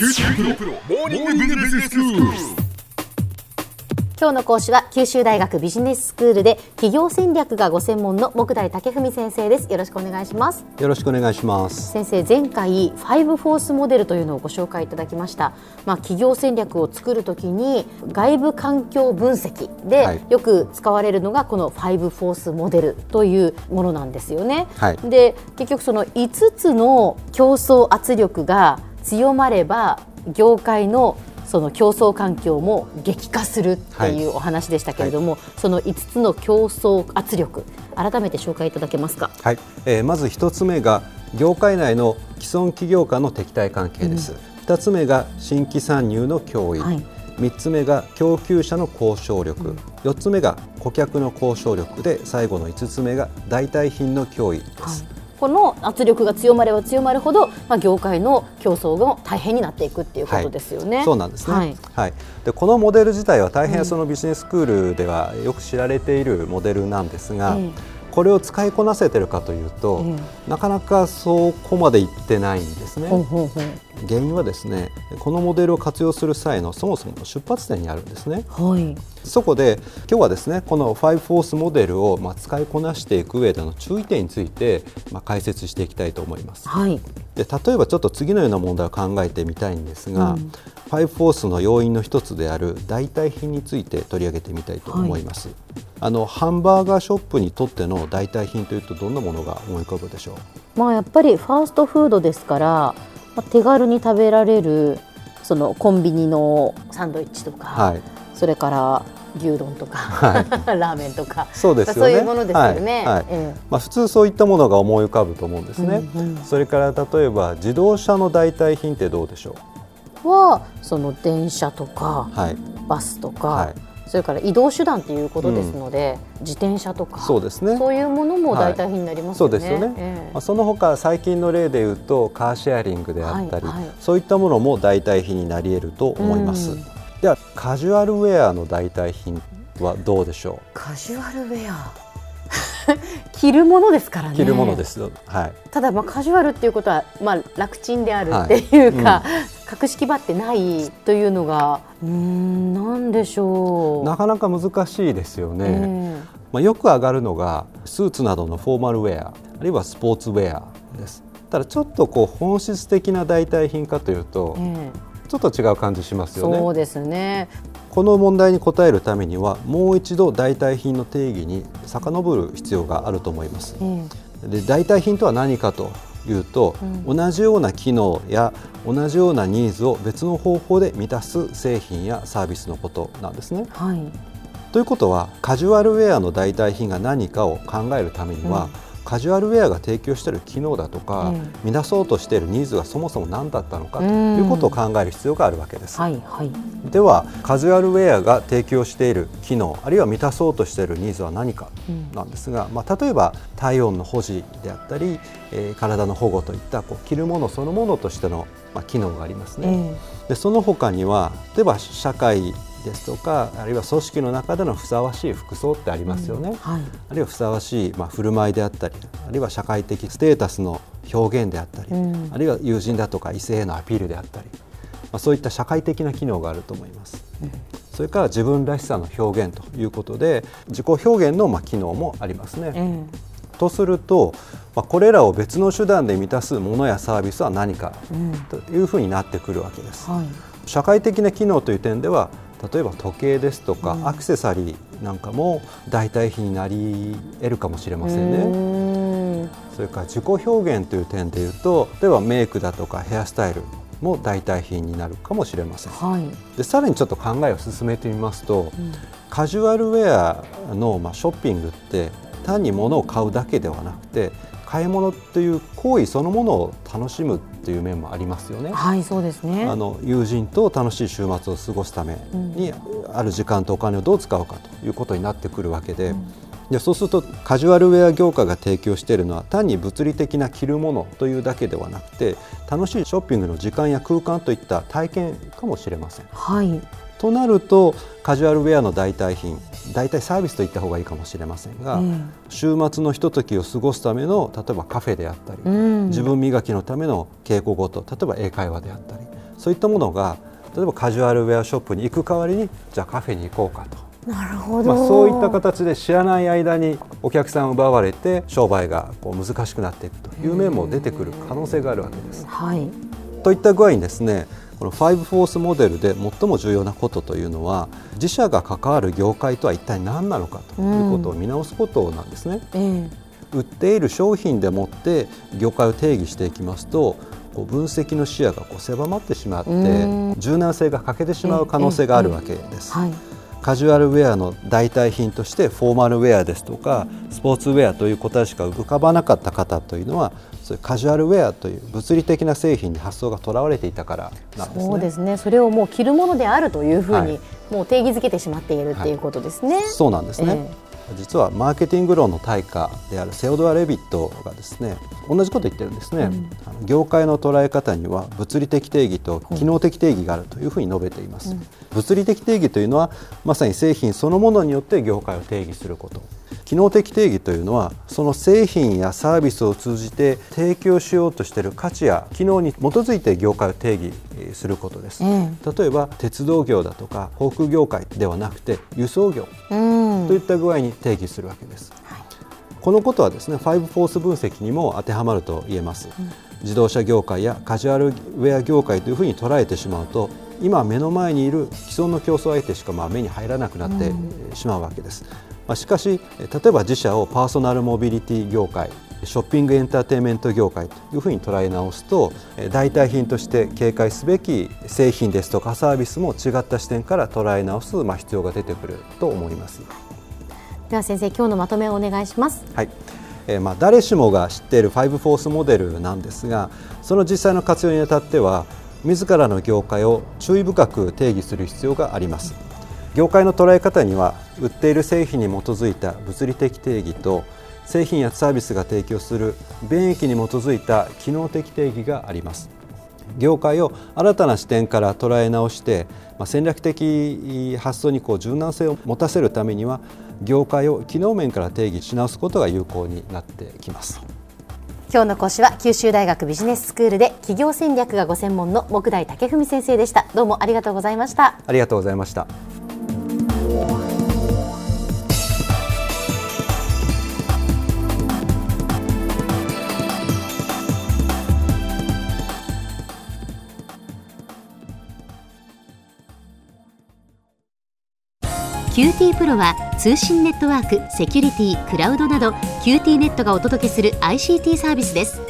九州大学プロモーニングビジネススクール。今日の講師は九州大学ビジネススクールで企業戦略がご専門の木大武文先生です。よろしくお願いします。よろしくお願いします。先生前回ファイブフォースモデルというのをご紹介いただきました。まあ企業戦略を作るときに外部環境分析で、はい。よく使われるのがこのファイブフォースモデルというものなんですよね、はい。で結局その5つの競争圧力が強まれば業界のその競争環境も激化するっていうお話でしたけれども、その5つの競争圧力改めて紹介いただけますか？はい、えーまず一つ目が業界内の既存企業間の敵対関係です。二、つ目が新規参入の脅威。はい三つ目が供給者の交渉力、四つ目が顧客の交渉力で最後の五つ目が代替品の脅威です。この圧力が強まれば強まるほど、まあ、業界の競争が大変になっていくっていうことですよね。そうなんですね、はい。はい。でこのモデル自体は大変そのビジネススクールではよく知られているモデルなんですが、えこれを使いこなせてるかというと、えなかなかそこまでいってないんですね。ほうほうほう。原因はですねこのモデルを活用する際のそもそもの出発点にあるんですね。はい。そこで今日はですねこの5フォースモデルをまあ使いこなしていく上での注意点についてまあ解説していきたいと思います。はい。で例えばちょっと次のような問題を考えてみたいんですが、ファイブフォースの要因の一つである代替品について取り上げてみたいと思います、あのハンバーガーショップにとっての代替品というとどんなものが思い浮かぶでしょう？まあ、やっぱりファーストフードですから、まあ、手軽に食べられるそのコンビニのサンドイッチとか、はい。それから牛丼とか、ラーメンとかそうですよね。そういうものですよね。はい。はい。えまあ、普通そういったものが思い浮かぶと思うんですね、うんうんそれから例えば自動車の代替品ってどうでしょえはその電車とか、うはい。バスとか、はいそれから移動手段ということですので、自転車とかそうですね。そういうものも代替品になりますよね。そうですよね、ええ。まあ、その他最近の例でいうとカーシェアリングであったり、はいはい。そういったものも代替品になり得ると思います、うん。ではカジュアルウェアの代替品はどうでしょカジュアルウェア。着るものですからね。う着るものです。よ、はい。ただまあカジュアルっていうことはまあ楽ちんであるっていうか、格式ばってないというのがうーんなんでしょう？なかなか難しいですよね、えまあ、よく上がるのがスーツなどのフォーマルウェアあるいはスポーツウェアです。ただちょっとこう本質的な代替品かというとええ。えちょっと違う感じしますよね。そうですね。この問題に答えるためにはもう一度代替品の定義に遡る必要があると思います。え。で代替品とは何かというと、同じような機能や同じようなニーズを別の方法で満たす製品やサービスのことなんですね。えはい。ということはカジュアルウェアの代替品が何かを考えるためには、カジュアルウェアが提供している機能だとか、うん満たそうとしているニーズがそもそも何だったのかとうんいうことを考える必要があるわけです。はいはい。ではカジュアルウェアが提供している機能あるいは満たそうとしているニーズは何かなんですが、まあ、例えば体温の保持であったり、えー体の保護といったこう着るものそのものとしての、まあ、機能がありますね。えでその他には例えば社会ですとかあるいは組織の中でのふさわしい服装ってありますよね。えはい。あるいはふさわしい、まあ、振る舞いであったりあるいは社会的ステータスの表現であったり、うんあるいは友人だとか異性へのアピールであったり、まあ、そういった社会的な機能があると思います。それから自分らしさの表現ということで自己表現のまあ機能もありますね。えとすると、まあ、これらを別の手段で満たすものやサービスは何かというふうになってくるわけです。はい。社会的な機能という点では例えば時計ですとか、うんアクセサリーなんかも代替品になり得るかもしれませんうね。それから自己表現という点でいうと例えばメイクだとかヘアスタイルも代替品になるかもしれません。はい。でさらにちょっと考えを進めてみますと、カジュアルウェアの、まあ、ショッピングって単に物を買うだけではなくて買い物という行為そのものを楽しむっていう面もありますよね。はいそうですね。あの友人と楽しい週末を過ごすために、ある時間とお金をどう使うかということになってくるわけで,、でそうするとカジュアルウェア業界が提供しているのは単に物理的な着るものというだけではなくて楽しいショッピングの時間や空間といった体験かもしれません。はい。となるとカジュアルウェアの代替品代替サービスと言った方がいいかもしれませんが、うん。週末のひとときを過ごすための例えばカフェであったり、うん。自分磨きのための稽古ごと例えば英会話であったりそういったものが例えばカジュアルウェアショップに行く代わりにじゃあカフェに行こうかと。なるほど、まあ、そういった形で知らない間にお客さんを奪われて商売がこう難しくなっていくという面も出てくる可能性があるわけです。はい、といった具合にですねこの5フォースモデルで最も重要なことというのは自社が関わる業界とは一体何なのかということを見直すことなんですね。うん売っている商品でもって業界を定義していきますとこう分析の視野がこう狭まってしまって柔軟性が欠けてしまう可能性があるわけです。はいカジュアルウェアの代替品としてフォーマルウェアですとかスポーツウェアという答えしか浮かばなかった方というのはそういうカジュアルウェアという物理的な製品に発想がとらわれていたからなんですね。そうですね。それをもう着るものであるというふうに、もう定義づけてしまっているっていうことですね。はい、そうなんですね、えー実はマーケティング論の大家であるセオドア・レビットがですね同じこと言ってるんですね、うん、業界の捉え方には物理的定義と機能的定義があるというふうに述べています、うん、物理的定義というのはまさに製品そのものによって業界を定義すること機能的定義というのはその製品やサービスを通じて提供しようとしている価値や機能に基づいて業界を定義することです、うん、例えば鉄道業だとか航空業界ではなくて輸送業といった具合に定義するわけです、はい、このことはですねファイブフォース分析にも当てはまると言えます、うん、自動車業界やカジュアルウェア業界というふうに捉えてしまうと今目の前にいる既存の競争相手しかまあ目に入らなくなってしまうわけです、まあ、しかし例えば自社をパーソナルモビリティ業界ショッピングエンターテインメント業界というふうに捉え直すと代替品として警戒すべき製品ですとかサービスも違った視点から捉え直す、まあ、必要が出てくると思います。では先生今日のまとめをお願いします。はい。えー、まあ誰しもが知っている5フォースモデルなんですがその実際の活用にあたっては自らの業界を注意深く定義する必要があります業界の捉え方には売っている製品に基づいた物理的定義と製品やサービスが提供する便益に基づいた機能的定義があります。業界を新たな視点から捉え直して戦略的発想にこう柔軟性を持たせるためには業界を機能面から定義し直すことが有効になってきます。今日の講師は九州大学ビジネススクールで企業戦略がご専門の木大武文先生でした。どうもありがとうございました。ありがとうございました QT PRO は通信ネットワーク、セキュリティ、クラウドなど QT ネットがお届けする ICT サービスです。